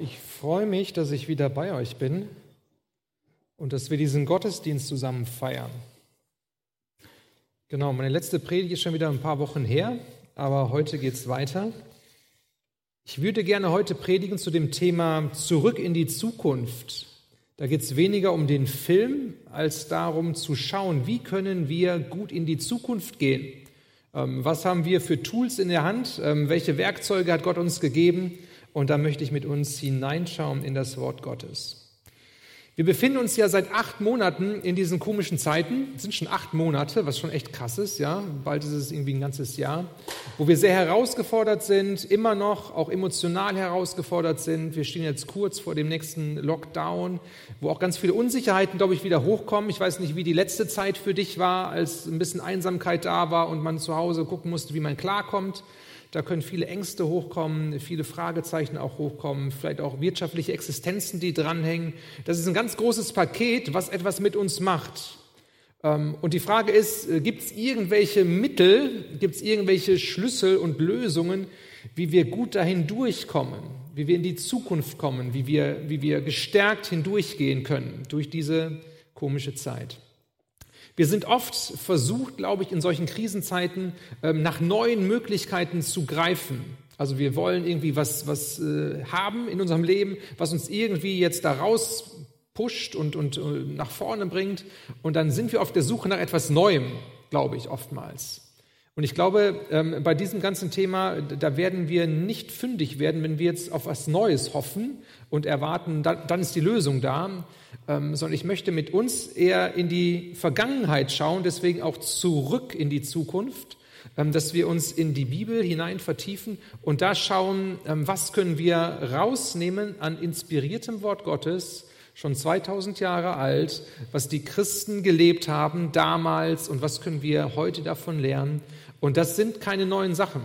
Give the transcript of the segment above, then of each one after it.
Ich freue mich, dass ich wieder bei euch bin und dass wir diesen Gottesdienst zusammen feiern. Genau, meine letzte Predigt ist schon wieder ein paar Wochen her, aber heute geht es weiter. Ich würde gerne heute predigen zu dem Thema Zurück in die Zukunft. Da geht es weniger um den Film als darum zu schauen, wie können wir gut in die Zukunft gehen. Ähm, was haben wir für Tools in der Hand? Ähm, welche Werkzeuge hat Gott uns gegeben? Und da möchte ich mit uns hineinschauen in das Wort Gottes. Wir befinden uns ja seit acht Monaten in diesen komischen Zeiten. Es sind schon acht Monate, was schon echt krass ist, ja. Bald ist es irgendwie ein ganzes Jahr, wo wir sehr herausgefordert sind, immer noch auch emotional herausgefordert sind. Wir stehen jetzt kurz vor dem nächsten Lockdown, wo auch ganz viele Unsicherheiten, glaube ich, wieder hochkommen. Ich weiß nicht, wie die letzte Zeit für dich war, als ein bisschen Einsamkeit da war und man zu Hause gucken musste, wie man klarkommt. Da können viele Ängste hochkommen, viele Fragezeichen auch hochkommen, vielleicht auch wirtschaftliche Existenzen, die dranhängen. Das ist ein ganz großes Paket, was etwas mit uns macht. Ähm, und die Frage ist, äh, gibt es irgendwelche Mittel, gibt es irgendwelche Schlüssel und Lösungen, wie wir gut dahin durchkommen, wie wir in die Zukunft kommen, wie wir, wie wir gestärkt hindurchgehen können durch diese komische Zeit? Wir sind oft versucht, glaube ich, in solchen Krisenzeiten ähm, nach neuen Möglichkeiten zu greifen. Also wir wollen irgendwie was, was äh, haben in unserem Leben, was uns irgendwie jetzt da raus pusht und, und äh, nach vorne bringt. Und dann sind wir auf der Suche nach etwas Neuem, glaube ich, oftmals. Und ich glaube, ähm, bei diesem ganzen Thema, da werden wir nicht fündig werden, wenn wir jetzt auf was Neues hoffen und erwarten, dann ist die Lösung da, ähm, sondern ich möchte mit uns eher in die Vergangenheit schauen, deswegen auch zurück in die Zukunft, ähm, dass wir uns in die Bibel hinein vertiefen und da schauen, was können wir rausnehmen an inspiriertem Wort Gottes, schon 2000 Jahre alt, was die Christen gelebt haben damals und was können wir heute davon lernen. Und das sind keine neuen Sachen.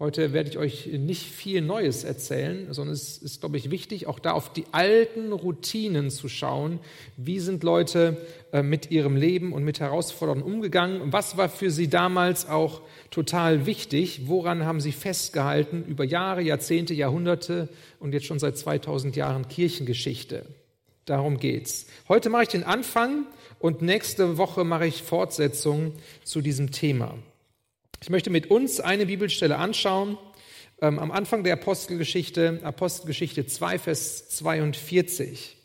Heute werde ich euch nicht viel Neues erzählen, sondern es ist, glaube ich, wichtig, auch da auf die alten Routinen zu schauen. Wie sind Leute äh, mit ihrem Leben und mit Herausforderungen umgegangen? Was war für sie damals auch total wichtig? Woran haben sie festgehalten über Jahre, Jahrzehnte, Jahrhunderte und jetzt schon seit 2000 Jahren Kirchengeschichte? Darum geht's. Heute mache ich den Anfang und nächste Woche mache ich Fortsetzung zu diesem Thema. Ich möchte mit uns eine Bibelstelle anschauen, ähm, am Anfang der Apostelgeschichte, Apostelgeschichte 2, Vers 42.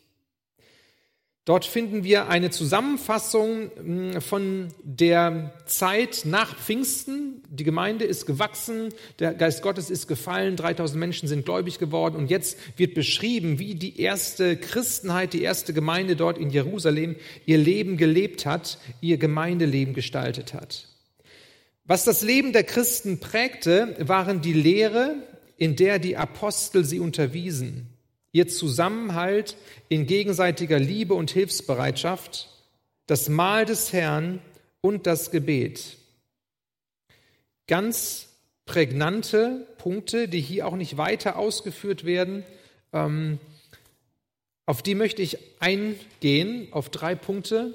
Dort finden wir eine Zusammenfassung hm, von der Zeit nach Pfingsten. Die Gemeinde ist gewachsen, der Geist Gottes ist gefallen, 3000 Menschen sind gläubig geworden und jetzt wird beschrieben, wie die erste Christenheit, die erste Gemeinde dort in Jerusalem ihr Leben gelebt hat, ihr Gemeindeleben gestaltet hat. Was das Leben der Christen prägte, waren die Lehre, in der die Apostel sie unterwiesen, ihr Zusammenhalt in gegenseitiger Liebe und Hilfsbereitschaft, das Mahl des Herrn und das Gebet. Ganz prägnante Punkte, die hier auch nicht weiter ausgeführt werden. Ähm, auf die möchte ich eingehen, auf drei Punkte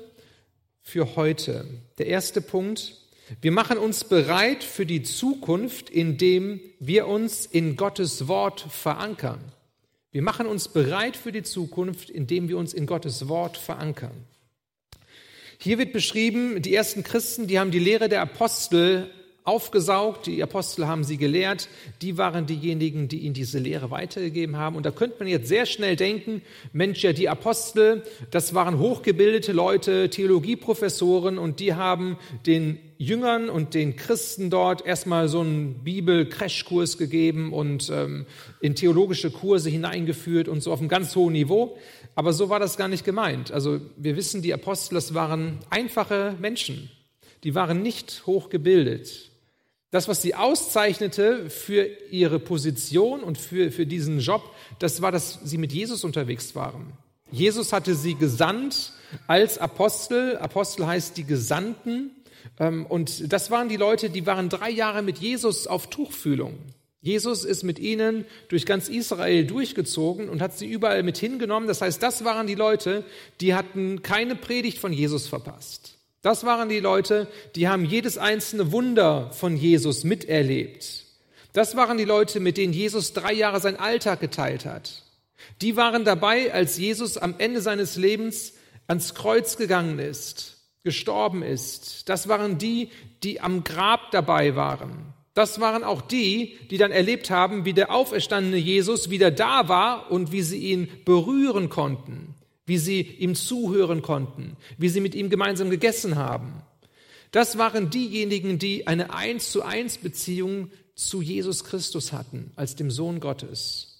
für heute. Der erste Punkt, wir machen uns bereit für die Zukunft, indem wir uns in Gottes Wort verankern. Wir machen uns bereit für die Zukunft, indem wir uns in Gottes Wort verankern. Hier wird beschrieben, die ersten Christen, die haben die Lehre der Apostel aufgesaugt, die Apostel haben sie gelehrt, die waren diejenigen, die ihnen diese Lehre weitergegeben haben. Und da könnte man jetzt sehr schnell denken, Mensch, ja, die Apostel, das waren hochgebildete Leute, Theologieprofessoren und die haben den Jüngern und den Christen dort erstmal so einen Bibel-Crashkurs gegeben und ähm, in theologische Kurse hineingeführt und so auf einem ganz hohen Niveau. Aber so war das gar nicht gemeint. Also wir wissen, die Apostel, das waren einfache Menschen. Die waren nicht hochgebildet. Das, was sie auszeichnete für ihre Position und für, für diesen Job, das war, dass sie mit Jesus unterwegs waren. Jesus hatte sie gesandt als Apostel. Apostel heißt die Gesandten. Ähm, und das waren die Leute, die waren drei Jahre mit Jesus auf Tuchfühlung. Jesus ist mit ihnen durch ganz Israel durchgezogen und hat sie überall mit hingenommen. Das heißt, das waren die Leute, die hatten keine Predigt von Jesus verpasst. Das waren die Leute, die haben jedes einzelne Wunder von Jesus miterlebt. Das waren die Leute, mit denen Jesus drei Jahre seinen Alltag geteilt hat. Die waren dabei, als Jesus am Ende seines Lebens ans Kreuz gegangen ist, gestorben ist. Das waren die, die am Grab dabei waren. Das waren auch die, die dann erlebt haben, wie der auferstandene Jesus wieder da war und wie sie ihn berühren konnten, wie sie ihm zuhören konnten, wie sie mit ihm gemeinsam gegessen haben. Das waren diejenigen, die eine eins zu eins Beziehung zu Jesus Christus hatten, als dem Sohn Gottes.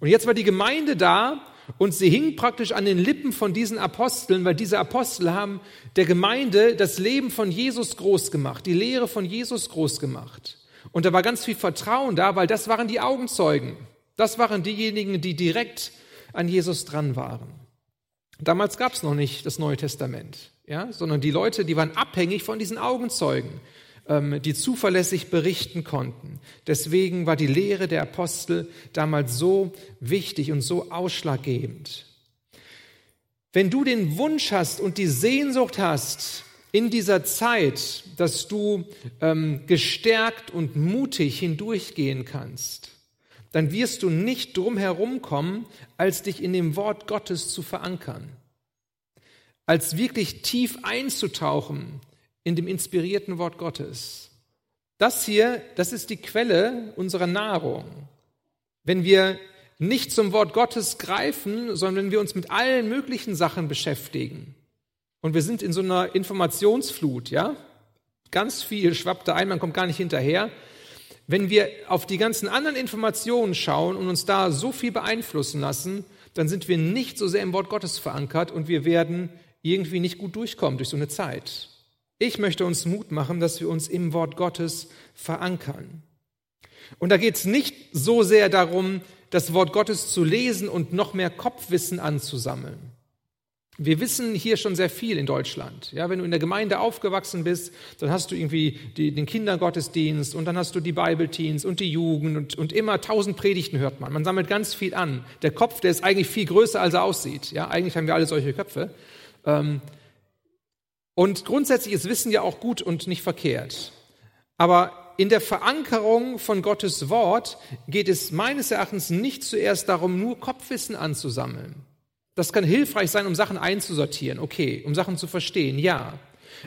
Und jetzt war die Gemeinde da und sie hing praktisch an den Lippen von diesen Aposteln, weil diese Apostel haben der Gemeinde das Leben von Jesus groß gemacht, die Lehre von Jesus groß gemacht. Und da war ganz viel Vertrauen da, weil das waren die Augenzeugen. Das waren diejenigen, die direkt an Jesus dran waren. Damals gab es noch nicht das Neue Testament, ja, sondern die Leute, die waren abhängig von diesen Augenzeugen. Ähm, die zuverlässig berichten konnten. Deswegen war die Lehre der Apostel damals so wichtig und so ausschlaggebend. Wenn du den Wunsch hast und die Sehnsucht hast, in dieser Zeit, dass du ähm, gestärkt und mutig hindurchgehen kannst, dann wirst du nicht drum kommen, als dich in dem Wort Gottes zu verankern, als wirklich tief einzutauchen in dem inspirierten Wort Gottes. Das hier, das ist die Quelle unserer Nahrung. Wenn wir nicht zum Wort Gottes greifen, sondern wenn wir uns mit allen möglichen Sachen beschäftigen und wir sind in so einer Informationsflut, ja, ganz viel schwappt da ein, man kommt gar nicht hinterher. Wenn wir auf die ganzen anderen Informationen schauen und uns da so viel beeinflussen lassen, dann sind wir nicht so sehr im Wort Gottes verankert und wir werden irgendwie nicht gut durchkommen durch so eine Zeit. Ich möchte uns Mut machen, dass wir uns im Wort Gottes verankern. Und da geht es nicht so sehr darum, das Wort Gottes zu lesen und noch mehr Kopfwissen anzusammeln. Wir wissen hier schon sehr viel in Deutschland. Ja, wenn du in der Gemeinde aufgewachsen bist, dann hast du irgendwie die, den Kindergottesdienst und dann hast du die Bibelteens und die Jugend und, und immer tausend Predigten hört man. Man sammelt ganz viel an. Der Kopf, der ist eigentlich viel größer, als er aussieht. Ja, eigentlich haben wir alle solche Köpfe. Ähm, und grundsätzlich ist Wissen ja auch gut und nicht verkehrt. Aber in der Verankerung von Gottes Wort geht es meines Erachtens nicht zuerst darum, nur Kopfwissen anzusammeln. Das kann hilfreich sein, um Sachen einzusortieren, okay, um Sachen zu verstehen, ja.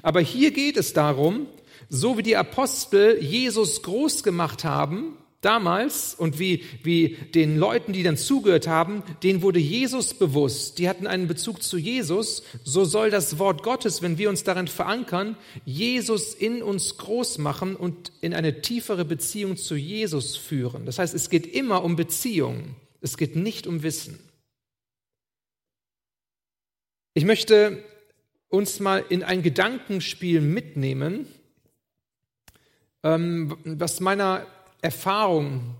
Aber hier geht es darum, so wie die Apostel Jesus groß gemacht haben, damals und wie, wie den Leuten, die dann zugehört haben, denen wurde Jesus bewusst. Die hatten einen Bezug zu Jesus. So soll das Wort Gottes, wenn wir uns darin verankern, Jesus in uns groß machen und in eine tiefere Beziehung zu Jesus führen. Das heißt, es geht immer um Beziehung. Es geht nicht um Wissen. Ich möchte uns mal in ein Gedankenspiel mitnehmen, ähm, was meiner Erfahrung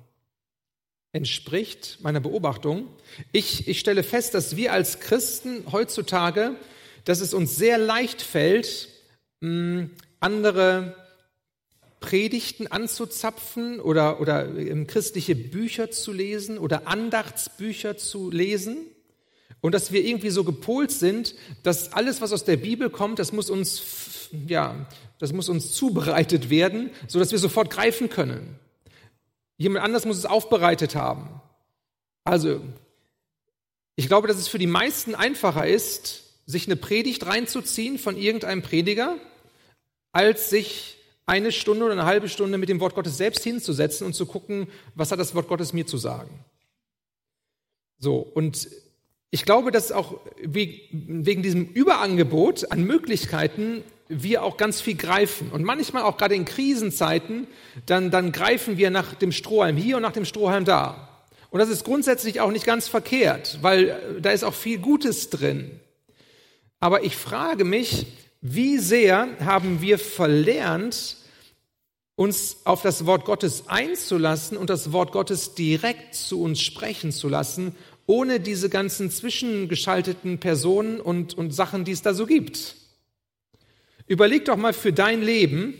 entspricht, meiner Beobachtung. Ich, ich stelle fest, dass wir als Christen heutzutage, dass es uns sehr leicht fällt, andere Predigten anzuzapfen oder, oder christliche Bücher zu lesen oder Andachtsbücher zu lesen. Und dass wir irgendwie so gepolt sind, dass alles, was aus der Bibel kommt, das muss uns, ja, das muss uns zubereitet werden, so dass wir sofort greifen können. Jemand anders muss es aufbereitet haben. Also, ich glaube, dass es für die meisten einfacher ist, sich eine Predigt reinzuziehen von irgendeinem Prediger, als sich eine Stunde oder eine halbe Stunde mit dem Wort Gottes selbst hinzusetzen und zu gucken, was hat das Wort Gottes mir zu sagen. So, und ich glaube, dass auch wegen diesem Überangebot an Möglichkeiten wir auch ganz viel greifen. Und manchmal auch gerade in Krisenzeiten, dann, dann greifen wir nach dem Strohhalm hier und nach dem Strohhalm da. Und das ist grundsätzlich auch nicht ganz verkehrt, weil äh, da ist auch viel Gutes drin. Aber ich frage mich, wie sehr haben wir verlernt, uns auf das Wort Gottes einzulassen und das Wort Gottes direkt zu uns sprechen zu lassen, ohne diese ganzen zwischengeschalteten Personen und, und Sachen, die es da so gibt. Überleg doch mal für dein Leben,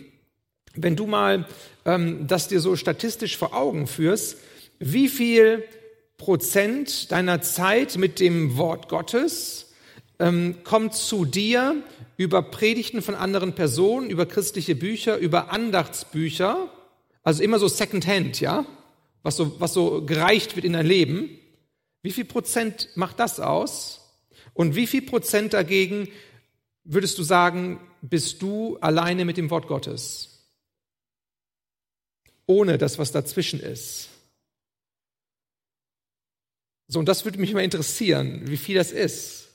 wenn du mal ähm, das dir so statistisch vor Augen führst, wie viel Prozent deiner Zeit mit dem Wort Gottes ähm, kommt zu dir über Predigten von anderen Personen, über christliche Bücher, über Andachtsbücher, also immer so Secondhand, ja, was so, was so gereicht wird in dein Leben. Wie viel Prozent macht das aus? Und wie viel Prozent dagegen würdest du sagen, bist du alleine mit dem Wort Gottes? Ohne das, was dazwischen ist. So, und das würde mich mal interessieren, wie viel das ist.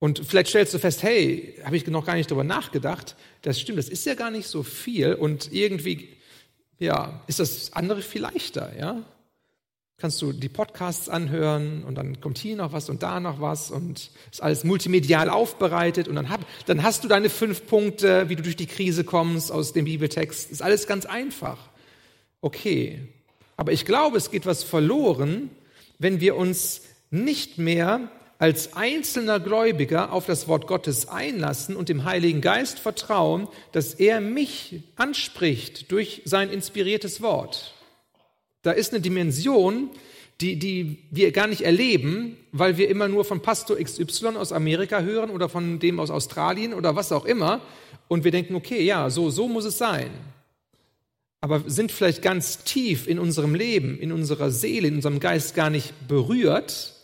Und vielleicht stellst du fest, hey, habe ich noch gar nicht darüber nachgedacht. Das stimmt, das ist ja gar nicht so viel. Und irgendwie, ja, ist das andere viel leichter, ja? Kannst du die Podcasts anhören und dann kommt hier noch was und da noch was und ist alles multimedial aufbereitet und dann, hab, dann hast du deine fünf Punkte, wie du durch die Krise kommst aus dem Bibeltext. Ist alles ganz einfach. Okay. Aber ich glaube, es geht was verloren, wenn wir uns nicht mehr als einzelner Gläubiger auf das Wort Gottes einlassen und dem Heiligen Geist vertrauen, dass er mich anspricht durch sein inspiriertes Wort. Da ist eine Dimension, die, die wir gar nicht erleben, weil wir immer nur von Pastor XY aus Amerika hören oder von dem aus Australien oder was auch immer. Und wir denken, okay, ja, so, so muss es sein. Aber sind vielleicht ganz tief in unserem Leben, in unserer Seele, in unserem Geist gar nicht berührt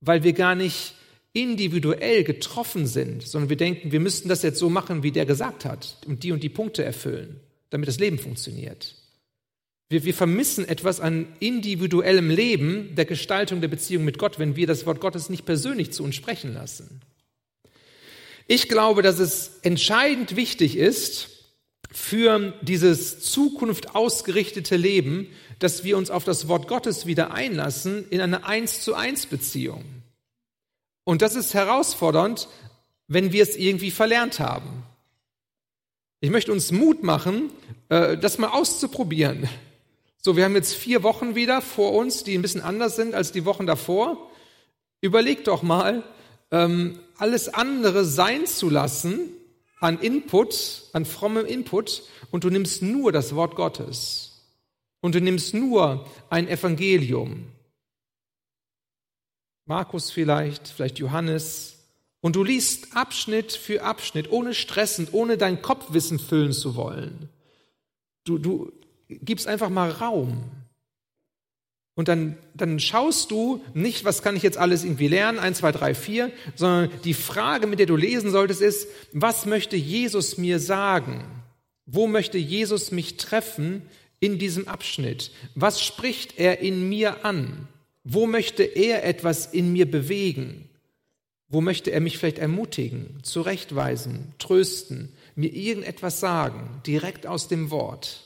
weil wir gar nicht individuell getroffen sind, sondern wir denken, wir müssten das jetzt so machen, wie der gesagt hat und die und die Punkte erfüllen, damit das Leben funktioniert. Wir, wir vermissen etwas an individuellem Leben, der Gestaltung der Beziehung mit Gott, wenn wir das Wort Gottes nicht persönlich zu uns sprechen lassen. Ich glaube, dass es entscheidend wichtig ist, für dieses Zukunft ausgerichtete Leben, dass wir uns auf das Wort Gottes wieder einlassen in eine Eins zu eins Beziehung. Und das ist herausfordernd, wenn wir es irgendwie verlernt haben. Ich möchte uns Mut machen, äh, das mal auszuprobieren. So, wir haben jetzt vier Wochen wieder vor uns, die ein bisschen anders sind als die Wochen davor. Überleg doch mal, ähm, alles andere sein zu lassen an Input, an frommem Input und du nimmst nur das Wort Gottes und du nimmst nur ein Evangelium. Markus vielleicht, vielleicht Johannes. Und du liest Abschnitt für Abschnitt, ohne stressend, ohne dein Kopfwissen füllen zu wollen. Du, du gibst einfach mal Raum. Und dann, dann schaust du nicht, was kann ich jetzt alles irgendwie lernen, eins, zwei, drei, vier, sondern die Frage, mit der du lesen solltest, ist, was möchte Jesus mir sagen? Wo möchte Jesus mich treffen in diesem Abschnitt? Was spricht er in mir an? Wo möchte er etwas in mir bewegen? Wo möchte er mich vielleicht ermutigen, zurechtweisen, trösten, mir irgendetwas sagen, direkt aus dem Wort?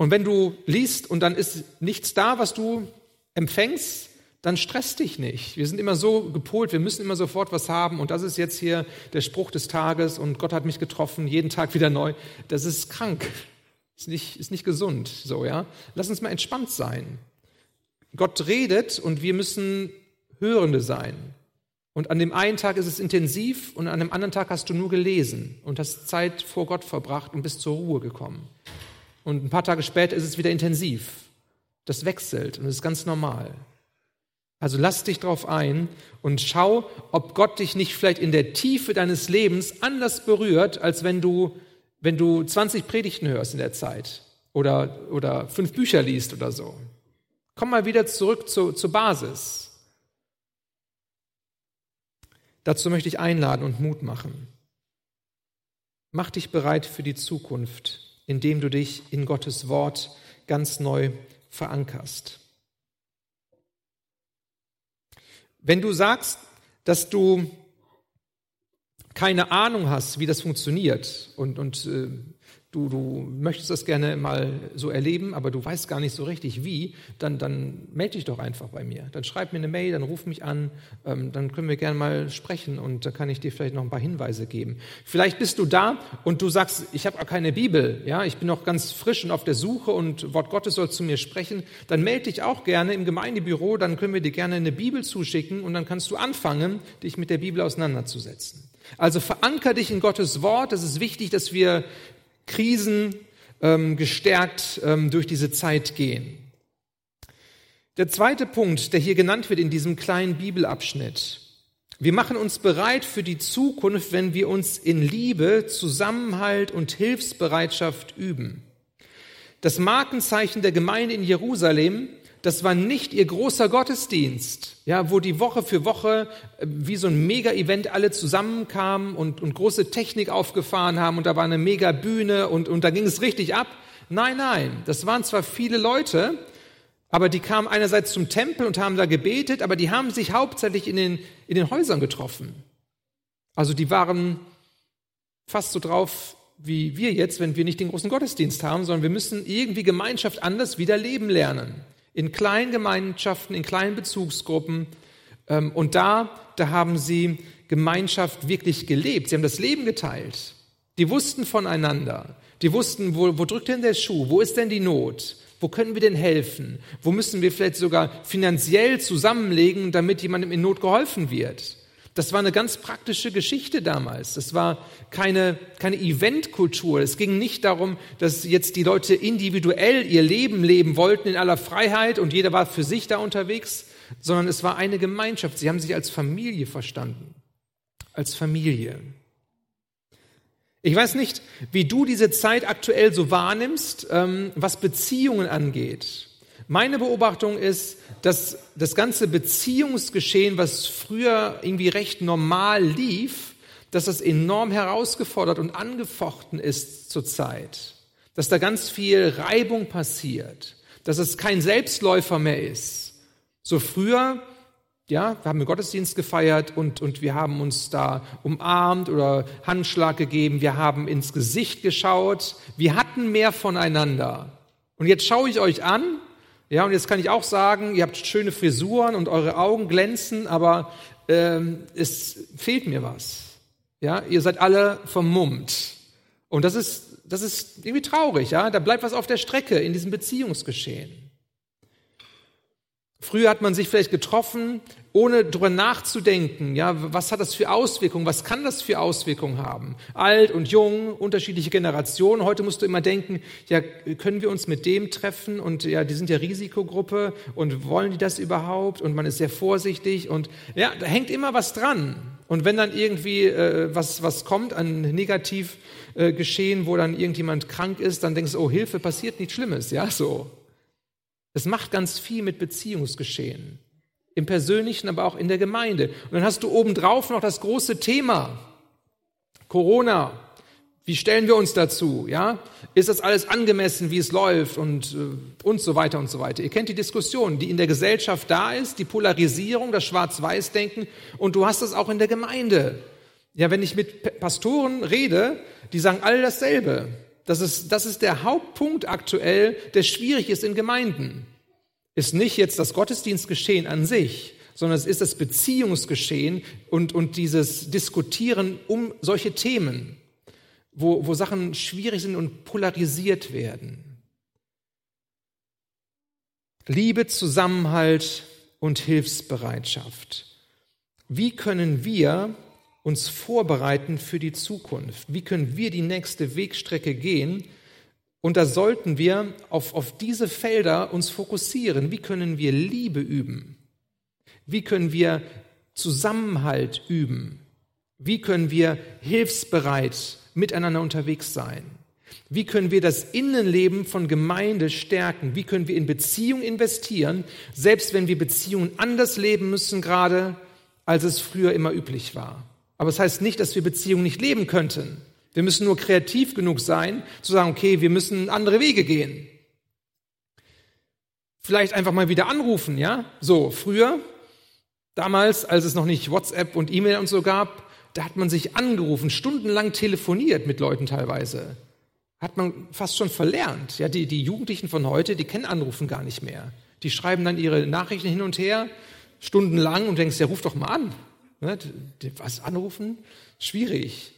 Und wenn du liest und dann ist nichts da, was du empfängst, dann stress dich nicht. Wir sind immer so gepolt, wir müssen immer sofort was haben und das ist jetzt hier der Spruch des Tages und Gott hat mich getroffen, jeden Tag wieder neu. Das ist krank. Ist nicht, ist nicht gesund, so, ja. Lass uns mal entspannt sein. Gott redet und wir müssen Hörende sein. Und an dem einen Tag ist es intensiv und an dem anderen Tag hast du nur gelesen und hast Zeit vor Gott verbracht und bist zur Ruhe gekommen. Und ein paar Tage später ist es wieder intensiv. Das wechselt und ist ganz normal. Also lass dich drauf ein und schau, ob Gott dich nicht vielleicht in der Tiefe deines Lebens anders berührt, als wenn du, wenn du 20 Predigten hörst in der Zeit oder, oder fünf Bücher liest oder so. Komm mal wieder zurück zu, zur Basis. Dazu möchte ich einladen und Mut machen. Mach dich bereit für die Zukunft indem du dich in Gottes Wort ganz neu verankerst. Wenn du sagst, dass du keine Ahnung hast, wie das funktioniert und, und äh, du, du möchtest das gerne mal so erleben, aber du weißt gar nicht so richtig wie, dann, dann melde dich doch einfach bei mir. Dann schreib mir eine Mail, dann ruf mich an, ähm, dann können wir gerne mal sprechen und da kann ich dir vielleicht noch ein paar Hinweise geben. Vielleicht bist du da und du sagst, ich habe keine Bibel, ja, ich bin noch ganz frisch und auf der Suche und Wort Gottes soll zu mir sprechen, dann melde dich auch gerne im Gemeindebüro, dann können wir dir gerne eine Bibel zuschicken und dann kannst du anfangen, dich mit der Bibel auseinanderzusetzen. Also veranker dich in Gottes Wort. Es ist wichtig, dass wir Krisen ähm, gestärkt ähm, durch diese Zeit gehen. Der zweite Punkt, der hier genannt wird in diesem kleinen Bibelabschnitt. Wir machen uns bereit für die Zukunft, wenn wir uns in Liebe, Zusammenhalt und Hilfsbereitschaft üben. Das Markenzeichen der Gemeinde in Jerusalem, Das war nicht ihr großer Gottesdienst, ja, wo die Woche für Woche äh, wie so ein Mega-Event alle zusammenkamen und, und große Technik aufgefahren haben und da war eine Mega-Bühne und, und da ging es richtig ab. Nein, nein, das waren zwar viele Leute, aber die kamen einerseits zum Tempel und haben da gebetet, aber die haben sich hauptsächlich in den, in den Häusern getroffen. Also die waren fast so drauf wie wir jetzt, wenn wir nicht den großen Gottesdienst haben, sondern wir müssen irgendwie Gemeinschaft anders wieder leben lernen in kleinen Gemeinschaften, in kleinen Bezugsgruppen. Ähm, und da, da haben sie Gemeinschaft wirklich gelebt. Sie haben das Leben geteilt. Die wussten voneinander. Die wussten, wo, wo drückt denn der Schuh? Wo ist denn die Not? Wo können wir denn helfen? Wo müssen wir vielleicht sogar finanziell zusammenlegen, damit jemandem in Not geholfen wird? Das war eine ganz praktische Geschichte damals. Das war keine, keine Eventkultur. Es ging nicht darum, dass jetzt die Leute individuell ihr Leben leben wollten in aller Freiheit und jeder war für sich da unterwegs, sondern es war eine Gemeinschaft. Sie haben sich als Familie verstanden. Als Familie. Ich weiß nicht, wie du diese Zeit aktuell so wahrnimmst, ähm, was Beziehungen angeht. Meine Beobachtung ist, dass das ganze Beziehungsgeschehen, was früher irgendwie recht normal lief, dass das enorm herausgefordert und angefochten ist zurzeit. Dass da ganz viel Reibung passiert, dass es kein Selbstläufer mehr ist. So früher, ja, wir haben einen Gottesdienst gefeiert und, und wir haben uns da umarmt oder Handschlag gegeben, wir haben ins Gesicht geschaut, wir hatten mehr voneinander. Und jetzt schaue ich euch an ja, und jetzt kann ich auch sagen, ihr habt schöne Frisuren und eure Augen glänzen, aber ähm, es fehlt mir was. Ja, ihr seid alle vermummt. Und das ist, das ist irgendwie traurig, ja. Da bleibt was auf der Strecke in diesem Beziehungsgeschehen. Früher hat man sich vielleicht getroffen, ohne drüber nachzudenken, ja, was hat das für Auswirkungen, was kann das für Auswirkungen haben? Alt und jung, unterschiedliche Generationen. Heute musst du immer denken, ja, können wir uns mit dem treffen und ja, die sind ja Risikogruppe und wollen die das überhaupt? Und man ist sehr vorsichtig und ja, da hängt immer was dran. Und wenn dann irgendwie äh, was, was kommt an negativ äh, wo dann irgendjemand krank ist, dann denkst du, oh Hilfe, passiert nichts Schlimmes, ja, so. Es macht ganz viel mit Beziehungsgeschehen. Im Persönlichen, aber auch in der Gemeinde. Und dann hast du obendrauf noch das große Thema. Corona. Wie stellen wir uns dazu? Ja? Ist das alles angemessen, wie es läuft und, äh, und so weiter und so weiter? Ihr kennt die Diskussion, die in der Gesellschaft da ist, die Polarisierung, das Schwarz-Weiß-Denken und du hast das auch in der Gemeinde. Ja, wenn ich mit Pastoren rede, die sagen alle dasselbe. Das ist, das ist der Hauptpunkt aktuell, der schwierig ist in Gemeinden. Ist nicht jetzt das Gottesdienstgeschehen an sich, sondern es ist das Beziehungsgeschehen und, und dieses Diskutieren um solche Themen, wo, wo Sachen schwierig sind und polarisiert werden. Liebe, Zusammenhalt und Hilfsbereitschaft. Wie können wir uns vorbereiten für die Zukunft? Wie können wir die nächste Wegstrecke gehen? Und da sollten wir auf, auf diese Felder uns fokussieren. Wie können wir Liebe üben? Wie können wir Zusammenhalt üben? Wie können wir hilfsbereit miteinander unterwegs sein? Wie können wir das Innenleben von Gemeinde stärken? Wie können wir in Beziehung investieren, selbst wenn wir Beziehungen anders leben müssen gerade, als es früher immer üblich war? Aber es das heißt nicht, dass wir Beziehungen nicht leben könnten. Wir müssen nur kreativ genug sein, zu sagen, okay, wir müssen andere Wege gehen. Vielleicht einfach mal wieder anrufen, ja? So, früher, damals, als es noch nicht WhatsApp und E-Mail und so gab, da hat man sich angerufen, stundenlang telefoniert mit Leuten teilweise. Hat man fast schon verlernt. Ja, die, die Jugendlichen von heute, die kennen Anrufen gar nicht mehr. Die schreiben dann ihre Nachrichten hin und her, stundenlang und denkst, ja, ruf doch mal an. Ne, was anrufen? Schwierig.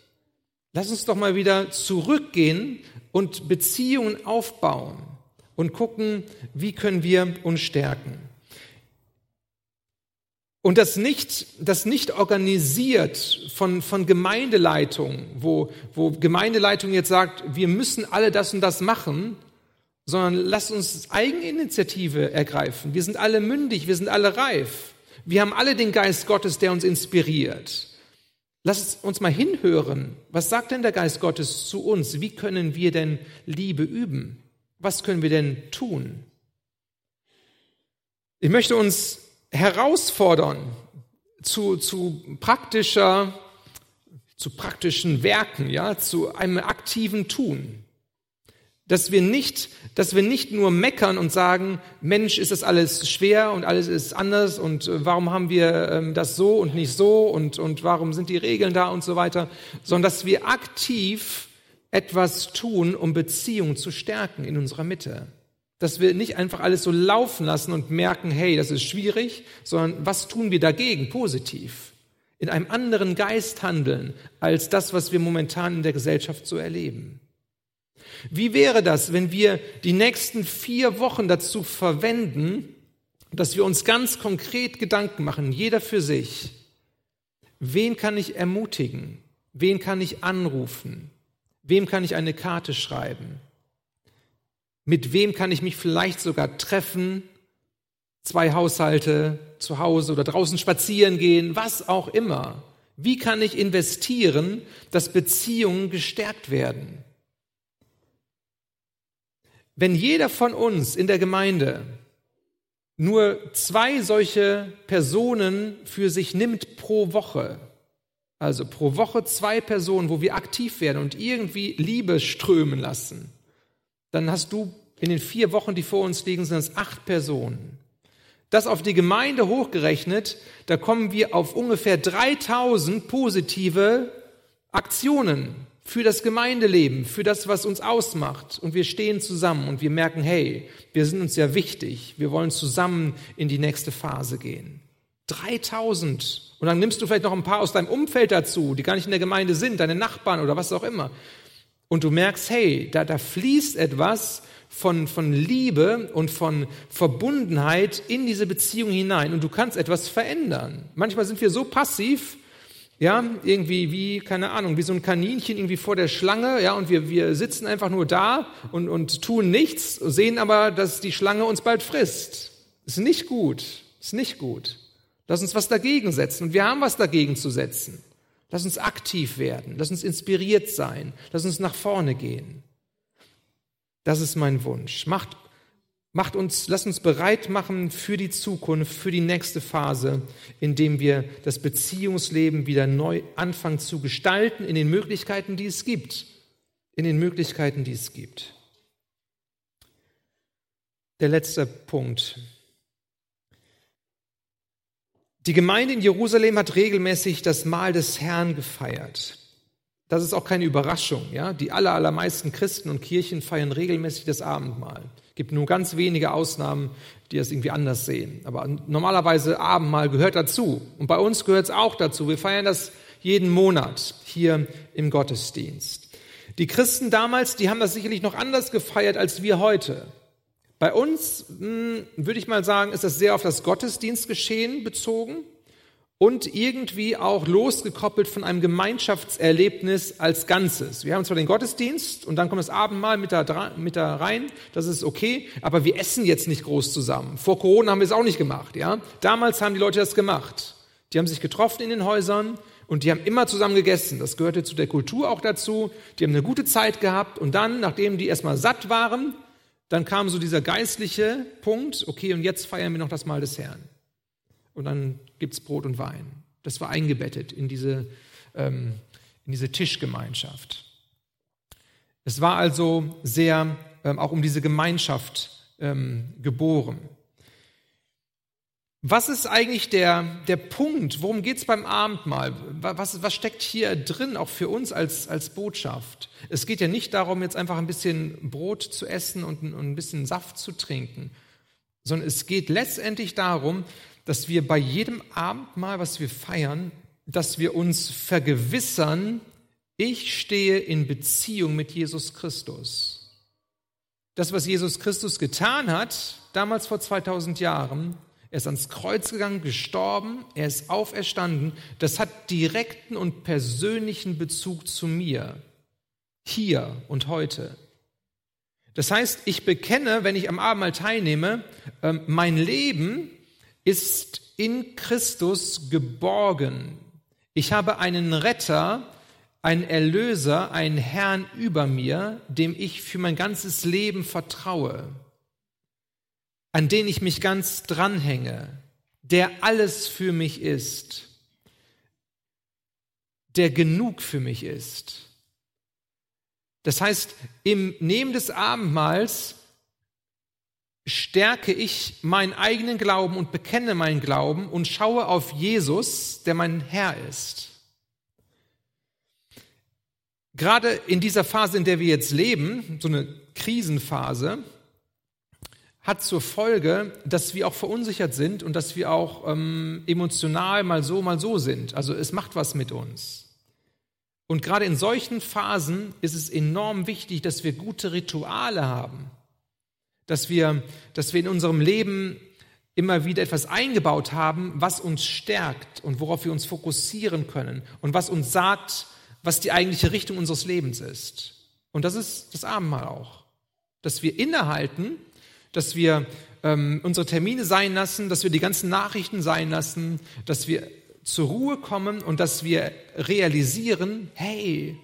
Lass uns doch mal wieder zurückgehen und Beziehungen aufbauen und gucken, wie können wir uns stärken. Und das nicht, das nicht organisiert von, von Gemeindeleitung, wo, wo Gemeindeleitung jetzt sagt, wir müssen alle das und das machen, sondern lasst uns Eigeninitiative ergreifen. Wir sind alle mündig, wir sind alle reif. Wir haben alle den Geist Gottes, der uns inspiriert. Lass uns mal hinhören. Was sagt denn der Geist Gottes zu uns? Wie können wir denn Liebe üben? Was können wir denn tun? Ich möchte uns herausfordern zu, zu praktischer, zu praktischen Werken, ja, zu einem aktiven Tun. Dass wir nicht, dass wir nicht nur meckern und sagen, Mensch, ist das alles schwer und alles ist anders und äh, warum haben wir ähm, das so und nicht so und, und warum sind die Regeln da und so weiter, sondern dass wir aktiv etwas tun, um Beziehungen zu stärken in unserer Mitte. Dass wir nicht einfach alles so laufen lassen und merken, hey, das ist schwierig, sondern was tun wir dagegen positiv? In einem anderen Geist handeln als das, was wir momentan in der Gesellschaft so erleben. Wie wäre das, wenn wir die nächsten vier Wochen dazu verwenden, dass wir uns ganz konkret Gedanken machen, jeder für sich. Wen kann ich ermutigen? Wen kann ich anrufen? Wem kann ich eine Karte schreiben? Mit wem kann ich mich vielleicht sogar treffen? Zwei Haushalte zu Hause oder draußen spazieren gehen, was auch immer. Wie kann ich investieren, dass Beziehungen gestärkt werden? Wenn jeder von uns in der Gemeinde nur zwei solche Personen für sich nimmt pro Woche, also pro Woche zwei Personen, wo wir aktiv werden und irgendwie Liebe strömen lassen. Dann hast du in den vier Wochen, die vor uns liegen, sind es acht Personen. Das auf die Gemeinde hochgerechnet, da kommen wir auf ungefähr 3000 positive Aktionen für das Gemeindeleben, für das, was uns ausmacht. Und wir stehen zusammen und wir merken, hey, wir sind uns ja wichtig. Wir wollen zusammen in die nächste Phase gehen. 3000 und dann nimmst du vielleicht noch ein paar aus deinem Umfeld dazu, die gar nicht in der Gemeinde sind, deine Nachbarn oder was auch immer. Und du merkst, hey, da, da fließt etwas von, von Liebe und von Verbundenheit in diese Beziehung hinein und du kannst etwas verändern. Manchmal sind wir so passiv, ja, irgendwie wie, keine Ahnung, wie so ein Kaninchen irgendwie vor der Schlange, ja, und wir, wir sitzen einfach nur da und, und tun nichts, sehen aber, dass die Schlange uns bald frisst. Ist nicht gut, ist nicht gut. Lass uns was dagegen setzen. Und wir haben was dagegen zu setzen. Lass uns aktiv werden. Lass uns inspiriert sein. Lass uns nach vorne gehen. Das ist mein Wunsch. Macht, macht uns, lass uns bereit machen für die Zukunft, für die nächste Phase, in dem wir das Beziehungsleben wieder neu anfangen zu gestalten in den Möglichkeiten, die es gibt. In den Möglichkeiten, die es gibt. Der letzte Punkt. Die Gemeinde in Jerusalem hat regelmäßig das Mahl des Herrn gefeiert. Das ist auch keine Überraschung. Ja? Die aller, allermeisten Christen und Kirchen feiern regelmäßig das Abendmahl. Es gibt nur ganz wenige Ausnahmen, die das irgendwie anders sehen. Aber normalerweise Abendmahl gehört dazu. Und bei uns gehört es auch dazu. Wir feiern das jeden Monat hier im Gottesdienst. Die Christen damals, die haben das sicherlich noch anders gefeiert als wir heute. Bei uns hm, würde ich mal sagen, ist das sehr auf das Gottesdienstgeschehen bezogen und irgendwie auch losgekoppelt von einem Gemeinschaftserlebnis als Ganzes. Wir haben zwar den Gottesdienst und dann kommt das Abendmahl mit da, mit da rein, das ist okay, aber wir essen jetzt nicht groß zusammen. Vor Corona haben wir es auch nicht gemacht, ja. Damals haben die Leute das gemacht. Die haben sich getroffen in den Häusern und die haben immer zusammen gegessen. Das gehörte zu der Kultur auch dazu. Die haben eine gute Zeit gehabt und dann, nachdem die erstmal satt waren, dann kam so dieser geistliche Punkt, okay, und jetzt feiern wir noch das Mahl des Herrn. Und dann gibt es Brot und Wein. Das war eingebettet in diese, ähm, in diese Tischgemeinschaft. Es war also sehr ähm, auch um diese Gemeinschaft ähm, geboren. Was ist eigentlich der, der Punkt? Worum geht es beim Abendmahl? Was, was steckt hier drin, auch für uns als, als Botschaft? Es geht ja nicht darum, jetzt einfach ein bisschen Brot zu essen und und ein bisschen Saft zu trinken, sondern es geht letztendlich darum, dass wir bei jedem Abendmahl, was wir feiern, dass wir uns vergewissern, ich stehe in Beziehung mit Jesus Christus. Das, was Jesus Christus getan hat, damals vor 2000 Jahren, er ist ans Kreuz gegangen, gestorben, er ist auferstanden. Das hat direkten und persönlichen Bezug zu mir, hier und heute. Das heißt, ich bekenne, wenn ich am Abendmahl teilnehme, ähm, mein Leben ist in Christus geborgen. Ich habe einen Retter, einen Erlöser, einen Herrn über mir, dem ich für mein ganzes Leben vertraue. an den ich mich ganz dranhänge, der alles für mich ist, der genug für mich ist. Das heißt, im Nehmen des Abendmahls stärke ich meinen eigenen Glauben und bekenne meinen Glauben und schaue auf Jesus, der mein Herr ist. Gerade in dieser Phase, in der wir jetzt leben, so eine Krisenphase, hat zur Folge, dass wir auch verunsichert sind und dass wir auch ähm, emotional mal so, mal so sind. Also es macht was mit uns. Und gerade in solchen Phasen ist es enorm wichtig, dass wir gute Rituale haben, dass wir, dass wir in unserem Leben immer wieder etwas eingebaut haben, was uns stärkt und worauf wir uns fokussieren können und was uns sagt, was die eigentliche Richtung unseres Lebens ist. Und das ist das Abendmahl auch. Dass wir innehalten, dass wir ähm, unsere Termine sein lassen, dass wir die ganzen Nachrichten sein lassen, dass wir zur Ruhe kommen und dass wir realisieren, hey,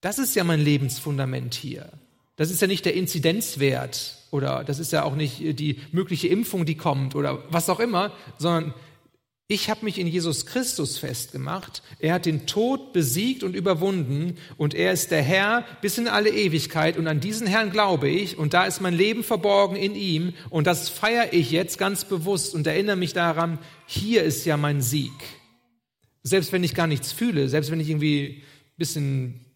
das ist ja mein Lebensfundament hier. Das ist ja nicht der Inzidenzwert oder das ist ja auch nicht die mögliche Impfung, die kommt oder was auch immer, sondern ich habe mich in Jesus Christus festgemacht. Er hat den Tod besiegt und überwunden und er ist der Herr bis in alle Ewigkeit und an diesen Herrn glaube ich und da ist mein Leben verborgen in ihm und das feiere ich jetzt ganz bewusst und erinnere mich daran, hier ist ja mein Sieg. Selbst wenn ich gar nichts fühle, selbst wenn ich irgendwie ein bisschen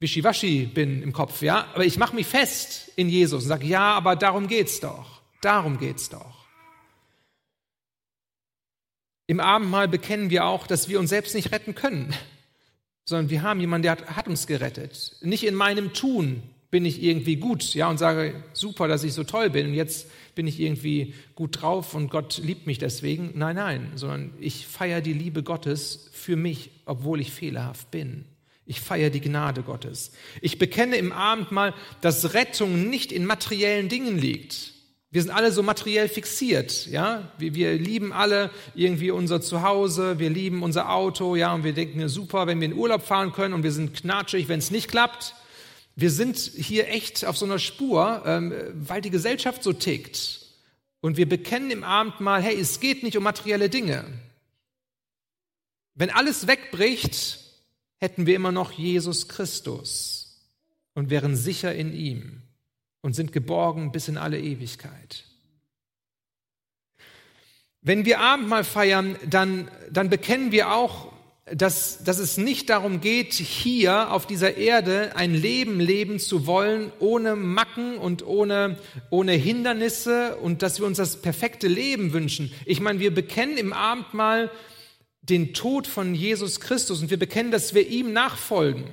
wischiwaschi bin im Kopf, ja, aber ich mache mich fest in Jesus und sage, ja, aber darum geht's doch. Darum geht's doch. Im Abendmahl bekennen wir auch, dass wir uns selbst nicht retten können, sondern wir haben jemanden, der hat, hat, uns gerettet. Nicht in meinem Tun bin ich irgendwie gut, ja, und sage, super, dass ich so toll bin und jetzt bin ich irgendwie gut drauf und Gott liebt mich deswegen. Nein, nein, sondern ich feiere die Liebe Gottes für mich, obwohl ich fehlerhaft bin. Ich feiere die Gnade Gottes. Ich bekenne im Abendmahl, dass Rettung nicht in materiellen Dingen liegt, wir sind alle so materiell fixiert, ja. Wir, wir, lieben alle irgendwie unser Zuhause, wir lieben unser Auto, ja, und wir denken, super, wenn wir in Urlaub fahren können und wir sind knatschig, wenn es nicht klappt. Wir sind hier echt auf so einer Spur, ähm, weil die Gesellschaft so tickt. Und wir bekennen im Abendmahl, hey, es geht nicht um materielle Dinge. Wenn alles wegbricht, hätten wir immer noch Jesus Christus und wären sicher in ihm und sind geborgen bis in alle Ewigkeit. Wenn wir Abendmahl feiern, dann, dann bekennen wir auch, dass, dass es nicht darum geht, hier auf dieser Erde ein Leben leben zu wollen, ohne Macken und ohne, ohne Hindernisse und dass wir uns das perfekte Leben wünschen. Ich meine, wir bekennen im Abendmahl den Tod von Jesus Christus und wir bekennen, dass wir ihm nachfolgen.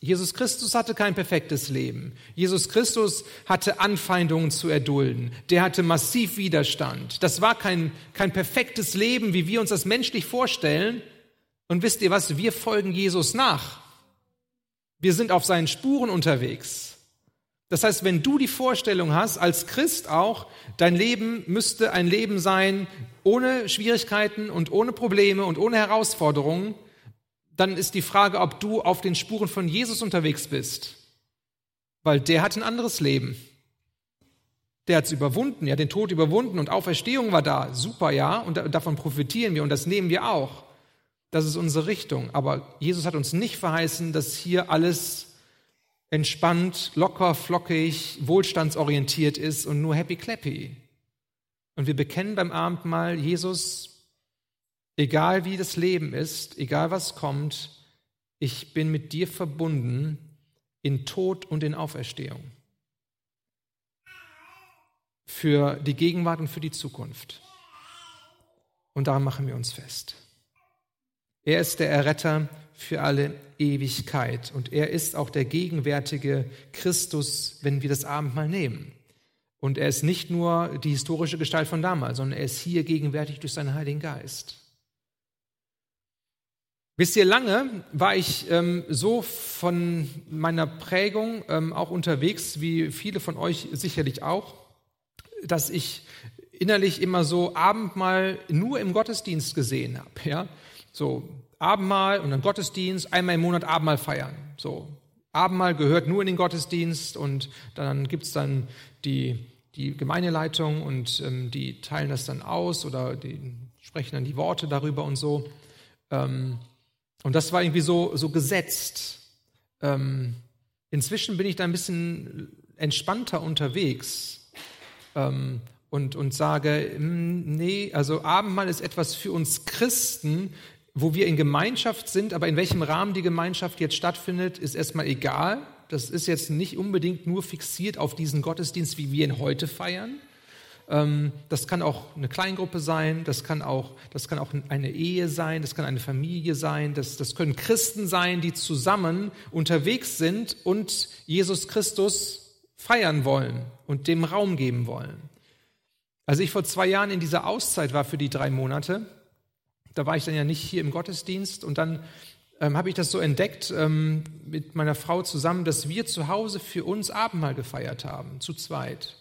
Jesus Christus hatte kein perfektes Leben. Jesus Christus hatte Anfeindungen zu erdulden. Der hatte massiv Widerstand. Das war kein, kein perfektes Leben, wie wir uns das menschlich vorstellen. Und wisst ihr was? Wir folgen Jesus nach. Wir sind auf seinen Spuren unterwegs. Das heißt, wenn du die Vorstellung hast, als Christ auch, dein Leben müsste ein Leben sein ohne Schwierigkeiten und ohne Probleme und ohne Herausforderungen, dann ist die Frage, ob du auf den Spuren von Jesus unterwegs bist. Weil der hat ein anderes Leben. Der hat es überwunden, ja, den Tod überwunden und Auferstehung war da. Super, ja, und davon profitieren wir und das nehmen wir auch. Das ist unsere Richtung. Aber Jesus hat uns nicht verheißen, dass hier alles entspannt, locker, flockig, wohlstandsorientiert ist und nur happy clappy. Und wir bekennen beim Abendmahl, Jesus, Egal wie das Leben ist, egal was kommt, ich bin mit dir verbunden in Tod und in Auferstehung. Für die Gegenwart und für die Zukunft. Und daran machen wir uns fest. Er ist der Erretter für alle Ewigkeit und er ist auch der gegenwärtige Christus, wenn wir das Abendmahl nehmen. Und er ist nicht nur die historische Gestalt von damals, sondern er ist hier gegenwärtig durch seinen Heiligen Geist. Wisst ihr, lange war ich ähm, so von meiner Prägung ähm, auch unterwegs, wie viele von euch sicherlich auch, dass ich innerlich immer so Abendmahl nur im Gottesdienst gesehen habe. Ja? So Abendmahl und dann Gottesdienst, einmal im Monat Abendmahl feiern. So Abendmahl gehört nur in den Gottesdienst und dann gibt's dann die die Gemeindeleitung und ähm, die teilen das dann aus oder die sprechen dann die Worte darüber und so. Ähm, und das war irgendwie so, so gesetzt. Ähm, inzwischen bin ich da ein bisschen entspannter unterwegs ähm, und, und sage, hm, nee, also Abendmahl ist etwas für uns Christen, wo wir in Gemeinschaft sind, aber in welchem Rahmen die Gemeinschaft jetzt stattfindet, ist erstmal egal. Das ist jetzt nicht unbedingt nur fixiert auf diesen Gottesdienst, wie wir ihn heute feiern. Ähm, das kann auch eine Kleingruppe sein, das kann auch, das kann auch eine Ehe sein, das kann eine Familie sein, das, das können Christen sein, die zusammen unterwegs sind und Jesus Christus feiern wollen und dem Raum geben wollen. Als ich vor zwei Jahren in dieser Auszeit war für die drei Monate, da war ich dann ja nicht hier im Gottesdienst und dann ähm, habe ich das so entdeckt ähm, mit meiner Frau zusammen, dass wir zu Hause für uns Abendmahl gefeiert haben, zu zweit.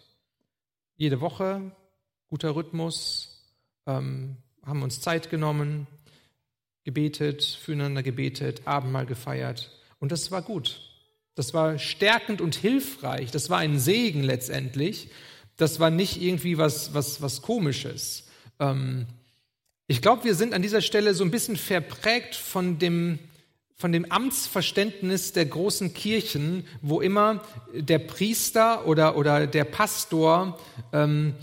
Jede Woche, guter Rhythmus, ähm, haben uns Zeit genommen, gebetet, füreinander gebetet, Abendmahl gefeiert und das war gut. Das war stärkend und hilfreich. Das war ein Segen letztendlich. Das war nicht irgendwie was, was, was Komisches. Ähm, ich glaube, wir sind an dieser Stelle so ein bisschen verprägt von dem, von dem Amtsverständnis der großen Kirchen, wo immer der Priester oder, oder der Pastor ähm,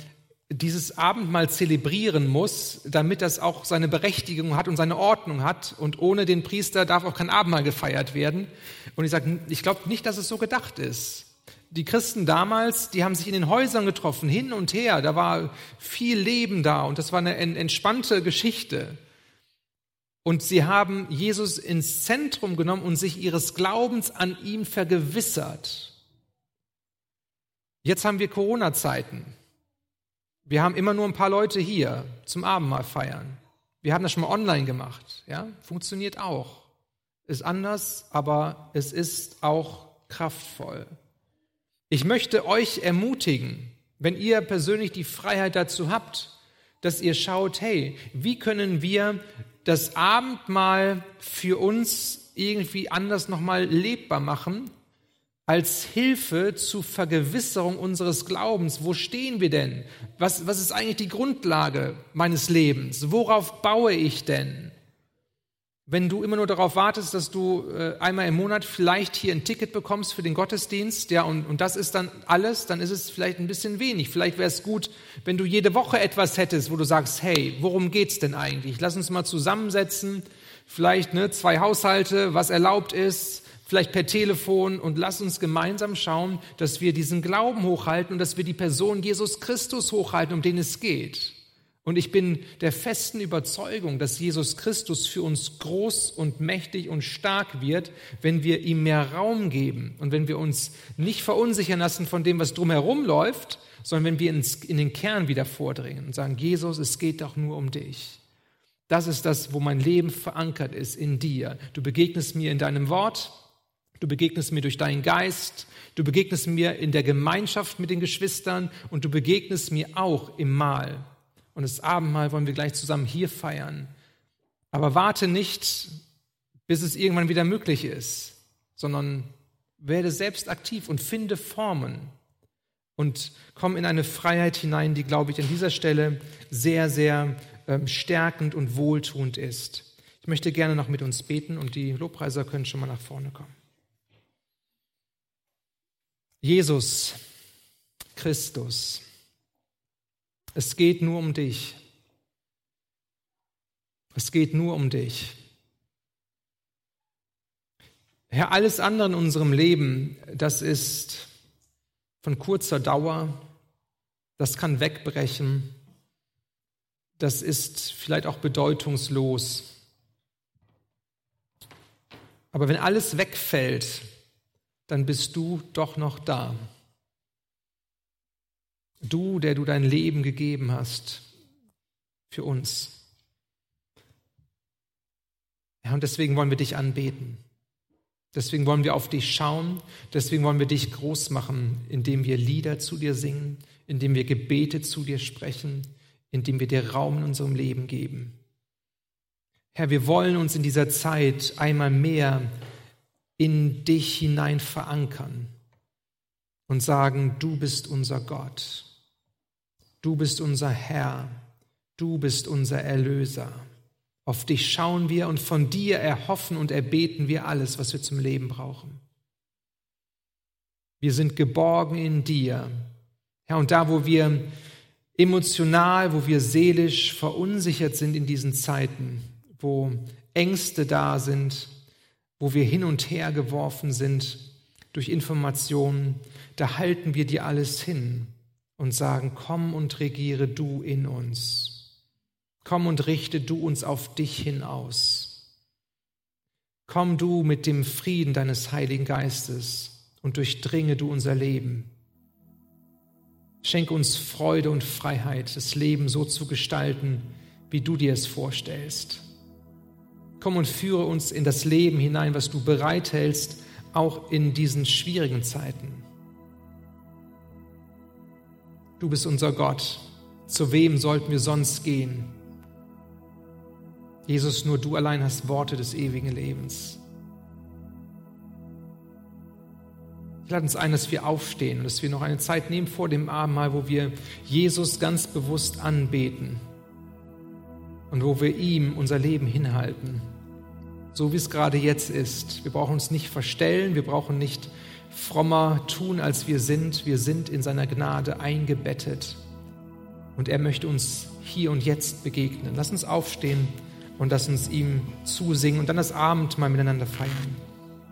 dieses Abendmahl zelebrieren muss, damit das auch seine Berechtigung hat und seine Ordnung hat. Und ohne den Priester darf auch kein Abendmahl gefeiert werden. Und ich sage, ich glaube nicht, dass es so gedacht ist. Die Christen damals, die haben sich in den Häusern getroffen, hin und her. Da war viel Leben da und das war eine entspannte Geschichte. Und sie haben Jesus ins Zentrum genommen und sich ihres Glaubens an ihm vergewissert. Jetzt haben wir Corona-Zeiten. Wir haben immer nur ein paar Leute hier zum Abendmahl feiern. Wir haben das schon mal online gemacht. Ja? Funktioniert auch. Ist anders, aber es ist auch kraftvoll. Ich möchte euch ermutigen, wenn ihr persönlich die Freiheit dazu habt, dass ihr schaut, hey, wie können wir das Abendmahl für uns irgendwie anders nochmal lebbar machen, als Hilfe zur Vergewisserung unseres Glaubens. Wo stehen wir denn? Was, was ist eigentlich die Grundlage meines Lebens? Worauf baue ich denn? Wenn du immer nur darauf wartest, dass du äh, einmal im Monat vielleicht hier ein Ticket bekommst für den Gottesdienst, ja, und, und das ist dann alles, dann ist es vielleicht ein bisschen wenig. Vielleicht wäre es gut, wenn du jede Woche etwas hättest, wo du sagst, hey, worum geht's denn eigentlich? Lass uns mal zusammensetzen, vielleicht ne, zwei Haushalte, was erlaubt ist, vielleicht per Telefon und lass uns gemeinsam schauen, dass wir diesen Glauben hochhalten und dass wir die Person Jesus Christus hochhalten, um den es geht. Und ich bin der festen Überzeugung, dass Jesus Christus für uns groß und mächtig und stark wird, wenn wir ihm mehr Raum geben und wenn wir uns nicht verunsichern lassen von dem, was drumherum läuft, sondern wenn wir in den Kern wieder vordringen und sagen, Jesus, es geht doch nur um dich. Das ist das, wo mein Leben verankert ist in dir. Du begegnest mir in deinem Wort, du begegnest mir durch deinen Geist, du begegnest mir in der Gemeinschaft mit den Geschwistern und du begegnest mir auch im Mahl. Und das Abendmahl wollen wir gleich zusammen hier feiern. Aber warte nicht, bis es irgendwann wieder möglich ist, sondern werde selbst aktiv und finde Formen und komm in eine Freiheit hinein, die, glaube ich, an dieser Stelle sehr, sehr ähm, stärkend und wohltuend ist. Ich möchte gerne noch mit uns beten und die Lobpreiser können schon mal nach vorne kommen. Jesus Christus. Es geht nur um dich. Es geht nur um dich. Herr, alles andere in unserem Leben, das ist von kurzer Dauer, das kann wegbrechen, das ist vielleicht auch bedeutungslos. Aber wenn alles wegfällt, dann bist du doch noch da. Du, der du dein Leben gegeben hast für uns. Ja, und deswegen wollen wir dich anbeten. Deswegen wollen wir auf dich schauen. Deswegen wollen wir dich groß machen, indem wir Lieder zu dir singen, indem wir Gebete zu dir sprechen, indem wir dir Raum in unserem Leben geben. Herr, wir wollen uns in dieser Zeit einmal mehr in dich hinein verankern und sagen, du bist unser Gott. Du bist unser Herr, du bist unser Erlöser. Auf dich schauen wir und von dir erhoffen und erbeten wir alles, was wir zum Leben brauchen. Wir sind geborgen in dir. Herr, und da, wo wir emotional, wo wir seelisch verunsichert sind in diesen Zeiten, wo Ängste da sind, wo wir hin und her geworfen sind durch Informationen, da halten wir dir alles hin und sagen, komm und regiere du in uns. Komm und richte du uns auf dich hin aus. Komm du mit dem Frieden deines Heiligen Geistes und durchdringe du unser Leben. Schenke uns Freude und Freiheit, das Leben so zu gestalten, wie du dir es vorstellst. Komm und führe uns in das Leben hinein, was du bereithältst, auch in diesen schwierigen Zeiten. Du bist unser Gott. Zu wem sollten wir sonst gehen? Jesus, nur du allein hast Worte des ewigen Lebens. Ich lade uns ein, dass wir aufstehen und dass wir noch eine Zeit nehmen vor dem Abendmahl, wo wir Jesus ganz bewusst anbeten und wo wir ihm unser Leben hinhalten, so wie es gerade jetzt ist. Wir brauchen uns nicht verstellen, wir brauchen nicht frommer tun, als wir sind. Wir sind in seiner Gnade eingebettet und er möchte uns hier und jetzt begegnen. Lass uns aufstehen und lass uns ihm zusingen und dann das Abendmahl miteinander feiern.